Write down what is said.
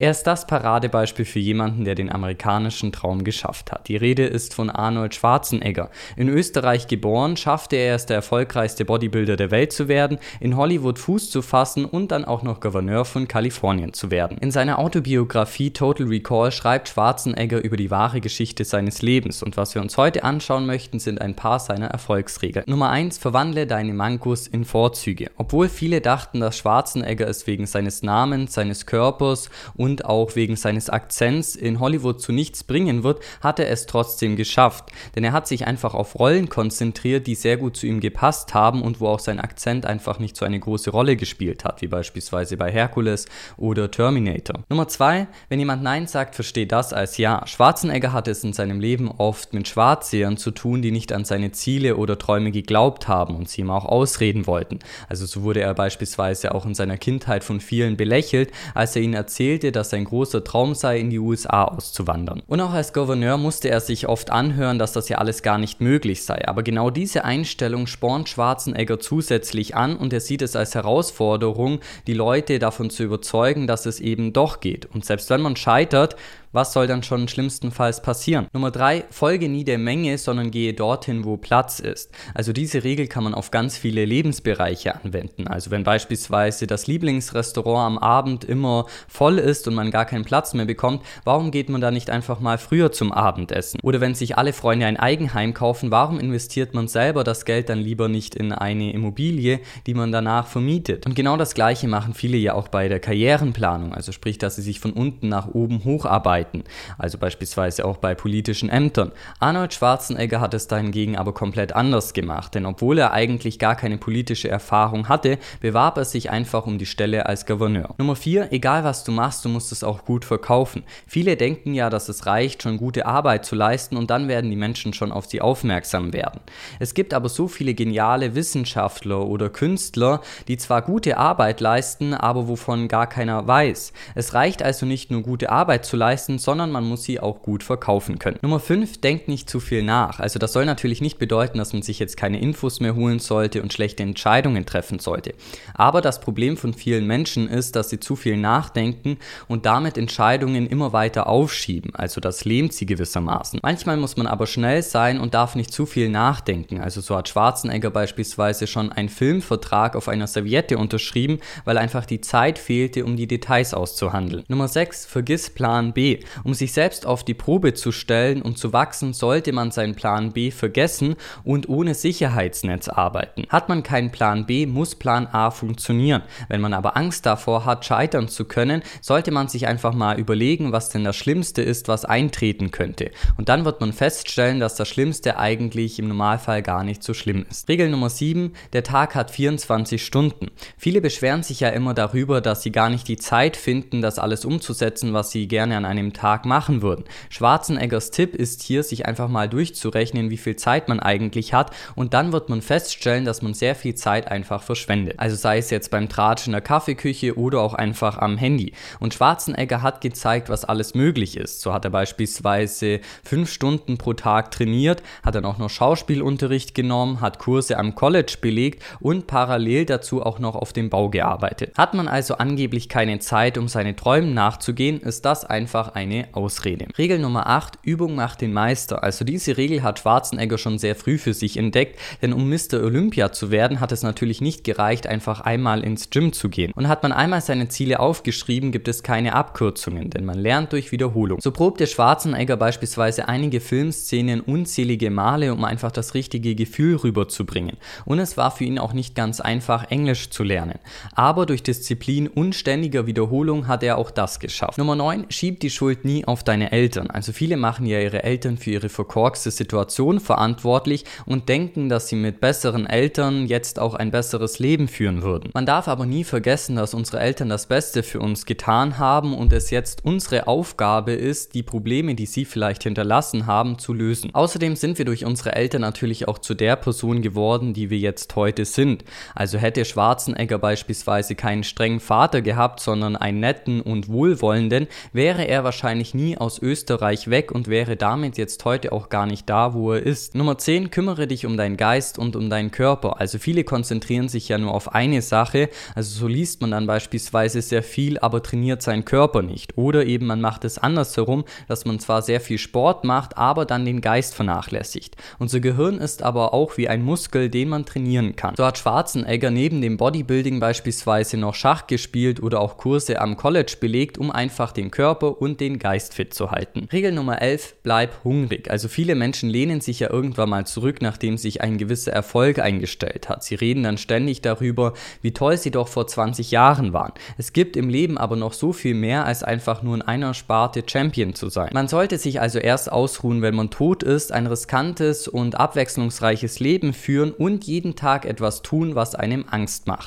Er ist das Paradebeispiel für jemanden, der den amerikanischen Traum geschafft hat. Die Rede ist von Arnold Schwarzenegger. In Österreich geboren, schaffte er es, der erfolgreichste Bodybuilder der Welt zu werden, in Hollywood Fuß zu fassen und dann auch noch Gouverneur von Kalifornien zu werden. In seiner Autobiografie Total Recall schreibt Schwarzenegger über die wahre Geschichte seines Lebens und was wir uns heute anschauen möchten, sind ein paar seiner Erfolgsregeln. Nummer 1. Verwandle deine Mankos in Vorzüge. Obwohl viele dachten, dass Schwarzenegger es wegen seines Namens, seines Körpers und und auch wegen seines Akzents in Hollywood zu nichts bringen wird, hat er es trotzdem geschafft. Denn er hat sich einfach auf Rollen konzentriert, die sehr gut zu ihm gepasst haben und wo auch sein Akzent einfach nicht so eine große Rolle gespielt hat, wie beispielsweise bei Hercules oder Terminator. Nummer zwei, wenn jemand Nein sagt, versteht das als Ja. Schwarzenegger hatte es in seinem Leben oft mit Schwarzsehern zu tun, die nicht an seine Ziele oder Träume geglaubt haben und sie ihm auch ausreden wollten. Also so wurde er beispielsweise auch in seiner Kindheit von vielen belächelt, als er ihnen erzählte, dass sein großer Traum sei, in die USA auszuwandern. Und auch als Gouverneur musste er sich oft anhören, dass das ja alles gar nicht möglich sei. Aber genau diese Einstellung spornt Schwarzenegger zusätzlich an und er sieht es als Herausforderung, die Leute davon zu überzeugen, dass es eben doch geht. Und selbst wenn man scheitert, was soll dann schon schlimmstenfalls passieren? Nummer drei, folge nie der Menge, sondern gehe dorthin, wo Platz ist. Also diese Regel kann man auf ganz viele Lebensbereiche anwenden. Also wenn beispielsweise das Lieblingsrestaurant am Abend immer voll ist und man gar keinen Platz mehr bekommt, warum geht man da nicht einfach mal früher zum Abendessen? Oder wenn sich alle Freunde ein Eigenheim kaufen, warum investiert man selber das Geld dann lieber nicht in eine Immobilie, die man danach vermietet? Und genau das gleiche machen viele ja auch bei der Karrierenplanung. Also sprich, dass sie sich von unten nach oben hocharbeiten Seiten, also beispielsweise auch bei politischen Ämtern. Arnold Schwarzenegger hat es dahingegen aber komplett anders gemacht, denn obwohl er eigentlich gar keine politische Erfahrung hatte, bewarb er sich einfach um die Stelle als Gouverneur. Nummer 4, egal was du machst, du musst es auch gut verkaufen. Viele denken ja, dass es reicht, schon gute Arbeit zu leisten und dann werden die Menschen schon auf sie aufmerksam werden. Es gibt aber so viele geniale Wissenschaftler oder Künstler, die zwar gute Arbeit leisten, aber wovon gar keiner weiß. Es reicht also nicht nur gute Arbeit zu leisten, leisten, sondern man muss sie auch gut verkaufen können. Nummer 5, denkt nicht zu viel nach. Also das soll natürlich nicht bedeuten, dass man sich jetzt keine Infos mehr holen sollte und schlechte Entscheidungen treffen sollte. Aber das Problem von vielen Menschen ist, dass sie zu viel nachdenken und damit Entscheidungen immer weiter aufschieben. Also das lähmt sie gewissermaßen. Manchmal muss man aber schnell sein und darf nicht zu viel nachdenken. Also so hat Schwarzenegger beispielsweise schon einen Filmvertrag auf einer Serviette unterschrieben, weil einfach die Zeit fehlte, um die Details auszuhandeln. Nummer 6, vergiss Plan B. Um sich selbst auf die Probe zu stellen und zu wachsen, sollte man seinen Plan B vergessen und ohne Sicherheitsnetz arbeiten. Hat man keinen Plan B, muss Plan A funktionieren. Wenn man aber Angst davor hat, scheitern zu können, sollte man sich einfach mal überlegen, was denn das Schlimmste ist, was eintreten könnte. Und dann wird man feststellen, dass das Schlimmste eigentlich im Normalfall gar nicht so schlimm ist. Regel Nummer 7, der Tag hat 24 Stunden. Viele beschweren sich ja immer darüber, dass sie gar nicht die Zeit finden, das alles umzusetzen, was sie gerne an einem einem Tag machen würden. Schwarzeneggers Tipp ist hier, sich einfach mal durchzurechnen, wie viel Zeit man eigentlich hat und dann wird man feststellen, dass man sehr viel Zeit einfach verschwendet. Also sei es jetzt beim Tratsch in der Kaffeeküche oder auch einfach am Handy. Und Schwarzenegger hat gezeigt, was alles möglich ist. So hat er beispielsweise fünf Stunden pro Tag trainiert, hat dann auch noch Schauspielunterricht genommen, hat Kurse am College belegt und parallel dazu auch noch auf dem Bau gearbeitet. Hat man also angeblich keine Zeit, um seine Träumen nachzugehen, ist das einfach einfach eine Ausrede. Regel Nummer 8, Übung macht den Meister. Also diese Regel hat Schwarzenegger schon sehr früh für sich entdeckt, denn um Mr. Olympia zu werden, hat es natürlich nicht gereicht, einfach einmal ins Gym zu gehen. Und hat man einmal seine Ziele aufgeschrieben, gibt es keine Abkürzungen, denn man lernt durch Wiederholung. So probte Schwarzenegger beispielsweise einige Filmszenen unzählige Male, um einfach das richtige Gefühl rüberzubringen. Und es war für ihn auch nicht ganz einfach, Englisch zu lernen. Aber durch Disziplin und ständiger Wiederholung hat er auch das geschafft. Nummer 9, schiebt die Schuld nie auf deine Eltern. Also viele machen ja ihre Eltern für ihre verkorkste Situation verantwortlich und denken, dass sie mit besseren Eltern jetzt auch ein besseres Leben führen würden. Man darf aber nie vergessen, dass unsere Eltern das Beste für uns getan haben und es jetzt unsere Aufgabe ist, die Probleme, die sie vielleicht hinterlassen haben, zu lösen. Außerdem sind wir durch unsere Eltern natürlich auch zu der Person geworden, die wir jetzt heute sind. Also hätte Schwarzenegger beispielsweise keinen strengen Vater gehabt, sondern einen netten und wohlwollenden, wäre er wahrscheinlich wahrscheinlich nie aus Österreich weg und wäre damit jetzt heute auch gar nicht da, wo er ist. Nummer 10, kümmere dich um deinen Geist und um deinen Körper. Also viele konzentrieren sich ja nur auf eine Sache, also so liest man dann beispielsweise sehr viel, aber trainiert seinen Körper nicht. Oder eben man macht es andersherum, dass man zwar sehr viel Sport macht, aber dann den Geist vernachlässigt. Unser Gehirn ist aber auch wie ein Muskel, den man trainieren kann. So hat Schwarzenegger neben dem Bodybuilding beispielsweise noch Schach gespielt oder auch Kurse am College belegt, um einfach den Körper und den Geist fit zu halten. Regel Nummer 11, bleib hungrig. Also viele Menschen lehnen sich ja irgendwann mal zurück, nachdem sich ein gewisser Erfolg eingestellt hat. Sie reden dann ständig darüber, wie toll sie doch vor 20 Jahren waren. Es gibt im Leben aber noch so viel mehr, als einfach nur in einer Sparte Champion zu sein. Man sollte sich also erst ausruhen, wenn man tot ist, ein riskantes und abwechslungsreiches Leben führen und jeden Tag etwas tun, was einem Angst macht.